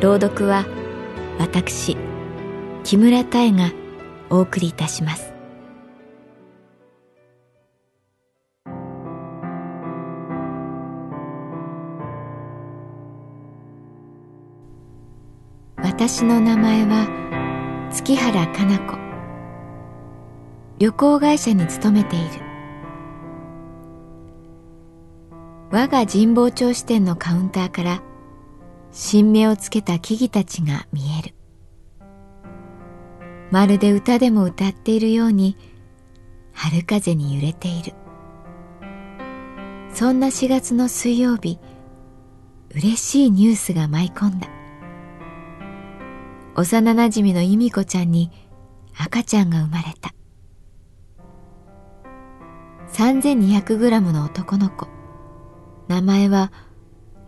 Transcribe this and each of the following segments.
朗読は私木村多江がお送りいたします。私の名前は月原かな子。旅行会社に勤めている。我が神保町支店のカウンターから新芽をつけた木々たちが見える。まるで歌でも歌っているように春風に揺れている。そんな4月の水曜日嬉しいニュースが舞い込んだ。幼なじみの由美子ちゃんに赤ちゃんが生まれた。3200g の男の子。名前は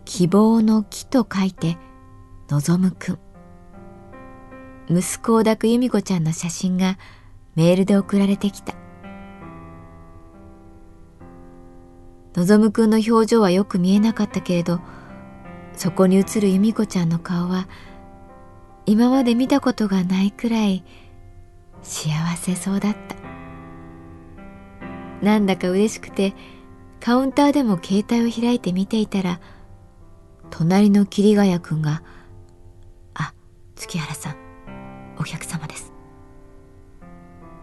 希望の木と書いて望むくん。息子を抱く由美子ちゃんの写真がメールで送られてきた。望むくんの表情はよく見えなかったけれどそこに映る由美子ちゃんの顔は今まで見たことがないくらい幸せそうだった。なんだか嬉しくてカウンターでも携帯を開いて見ていたら隣の桐ヶ谷君が「あ月原さんお客様です」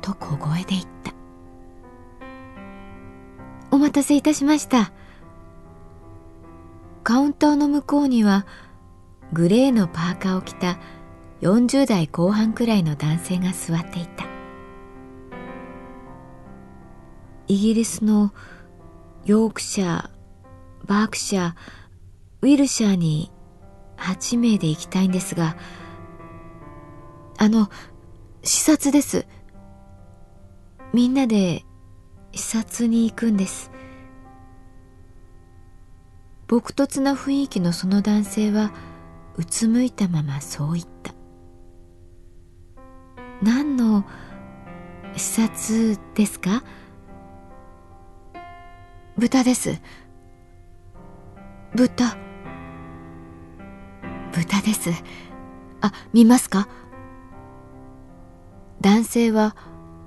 と小声で言った「お待たせいたしました」カウンターの向こうにはグレーのパーカーを着た40代後半くらいの男性が座っていた。イギリスのヨークシャーバークシャーウィルシャーに8名で行きたいんですがあの視察です。みんなで視察に行くんです。朴突な雰囲気のその男性はうつむいたままそう言った。何の視察ですか？豚です。豚。豚です。あ見ますか？男性は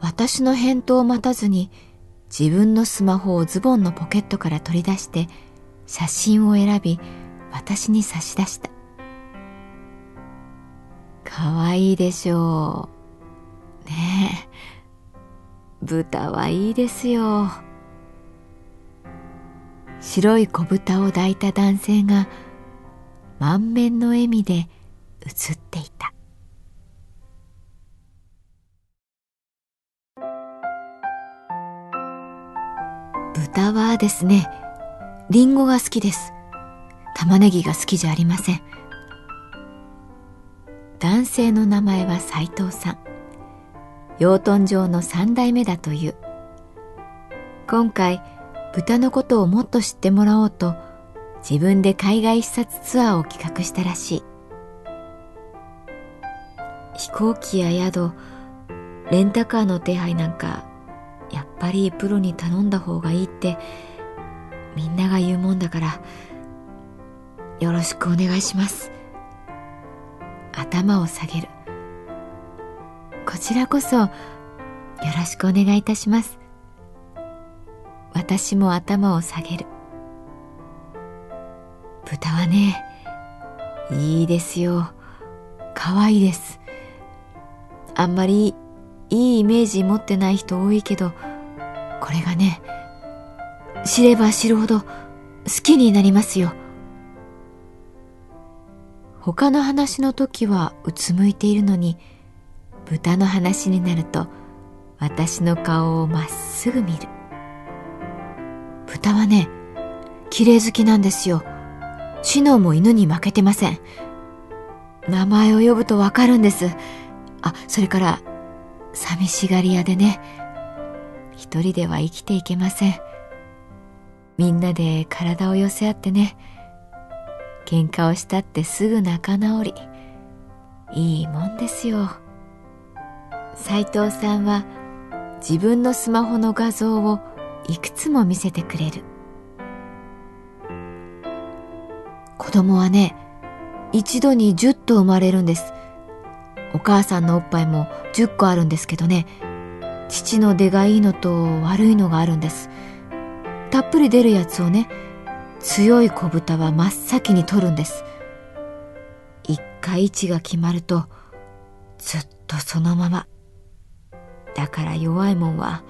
私の返答を待たずに自分のスマホをズボンのポケットから取り出して写真を選び私に差し出した。かわいいでしょう。ねえ。豚はいいですよ。白い小豚を抱いた男性が満面の笑みで映っていた。豚はですねリンゴが好きです。玉ねぎが好きじゃありません。男性の名前は斉藤さん。養豚場の3代目だという。今回豚のことをもっと知ってもらおうと自分で海外視察ツアーを企画したらしい。飛行機や宿レンタカーの手配なんかやっぱりプロに頼んだ方がいいってみんなが言うもんだからよろしくお願いします。頭を下げる。こちらこそよろしくお願いいたします。私も頭を下げる。豚はねいいですよ。可愛いです。あんまりいいイメージ持ってない人多いけどこれがね知れば知るほど好きになりますよ。他の話の時はうつむいているのに豚の話になると私の顔をまっすぐ見る。豚はね綺麗好きなんですよ。シノも犬に負けてません。名前を呼ぶとわかるんです。あそれから寂しがり屋でね。一人では生きていけません。みんなで体を寄せ合ってね。喧嘩をしたってすぐ仲直り。いいもんですよ。斉藤さんは自分のスマホの画像をいくつも見せてくれる。子供はね一度に10頭生まれるんです。お母さんのおっぱいも10個あるんですけどね。父の出がいいのと悪いのがあるんです。たっぷり出るやつをね強い子豚は真っ先に取るんです。一回位置が決まるとずっとそのまま。だから弱いもんは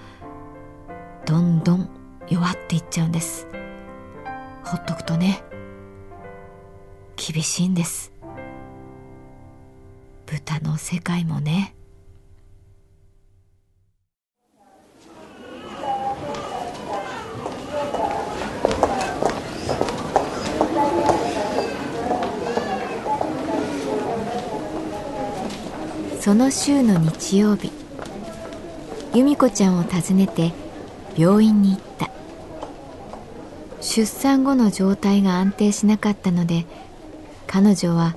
どんどん弱っていっちゃうんです。ほっとくとね厳しいんです。豚の世界もね。その週の日曜日由美子ちゃんを訪ねて病院に行った。出産後の状態が安定しなかったので彼女は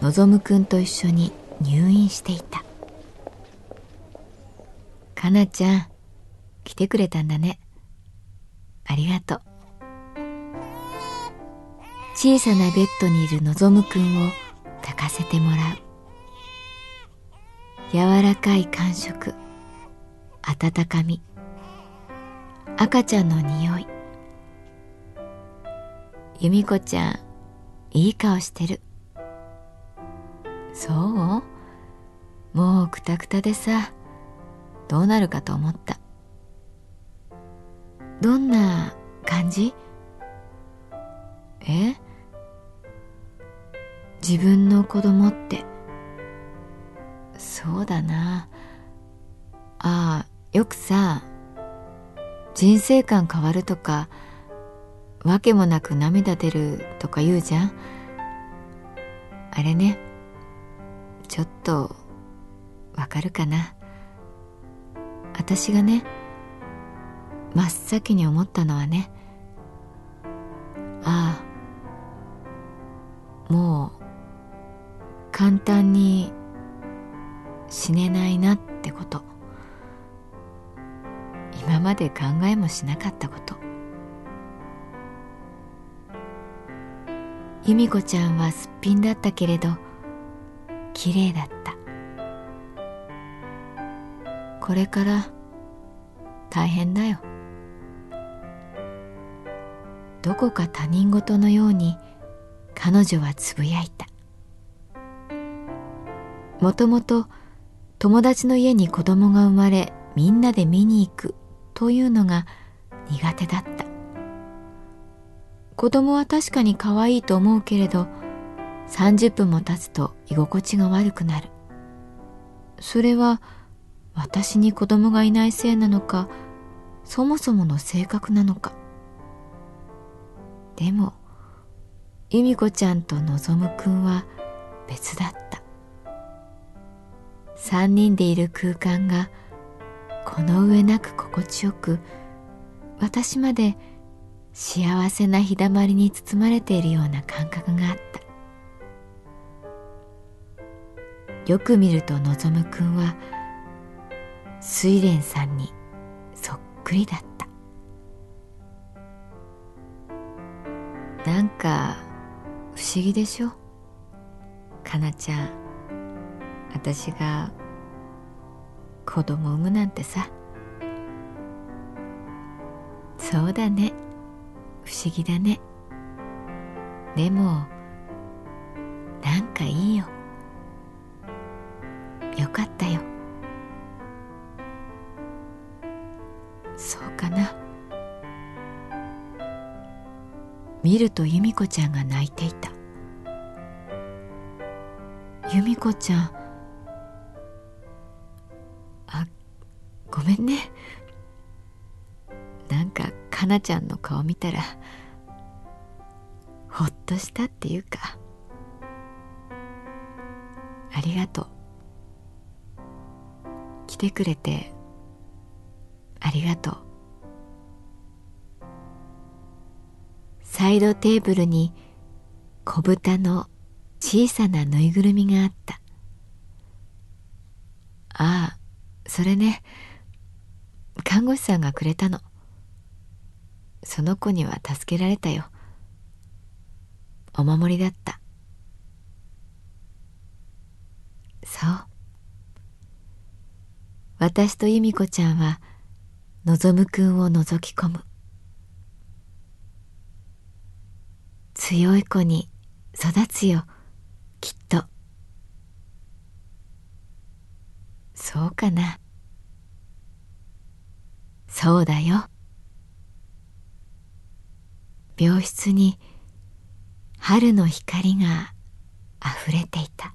のぞむくんと一緒に入院していた。かなちゃん来てくれたんだね。ありがとう。小さなベッドにいるのぞむくんを抱かせてもらう。柔らかい感触。温かみ。赤ちゃんの匂い。由美子ちゃんいい顔してる。そう？もうくたくたでさ。どうなるかと思った。どんな感じ？え？自分の子供って。そうだな。ああよくさ人生観変わるとかわけもなく涙出るとか言うじゃん。あれね。ちょっとわかるかな。私がね真っ先に思ったのはね。ああ。もう簡単に死ねないなってこと。今まで考えもしなかったこと。由美子ちゃんはすっぴんだったけれど綺麗だった。これから大変だよ。どこか他人事のように彼女はつぶやいた。もともと友達の家に子供が生まれみんなで見に行くというのが苦手だった。子供は確かに可愛いと思うけれど30分も経つと居心地が悪くなる。それは私に子供がいないせいなのかそもそもの性格なのか。でも由美子ちゃんとのぞむくんは別だった。3人でいる空間がこの上なく心地よく私まで幸せな日だまりに包まれているような感覚があった。よく見るとのぞむくんは睡蓮さんにそっくりだった。なんか不思議でしょ？かなちゃん私が子供産むなんてさ。そうだね。不思議だね。でもなんかいいよ。よかったよ。そうかな。見ると由美子ちゃんが泣いていた。由美子ちゃんあごめんね。なんかかなちゃんの顔見たらほっとしたっていうか。ありがとう。来てくれてありがとう。サイドテーブルに小豚の小さなぬいぐるみがあった。ああそれね。看護師さんがくれたの。その子には助けられたよ。お守りだった。そう。私と由美子ちゃんはのぞむくんを覗き込む。強い子に育つよ。きっと。そうかな。そうだよ。病室に春の光があふれていた。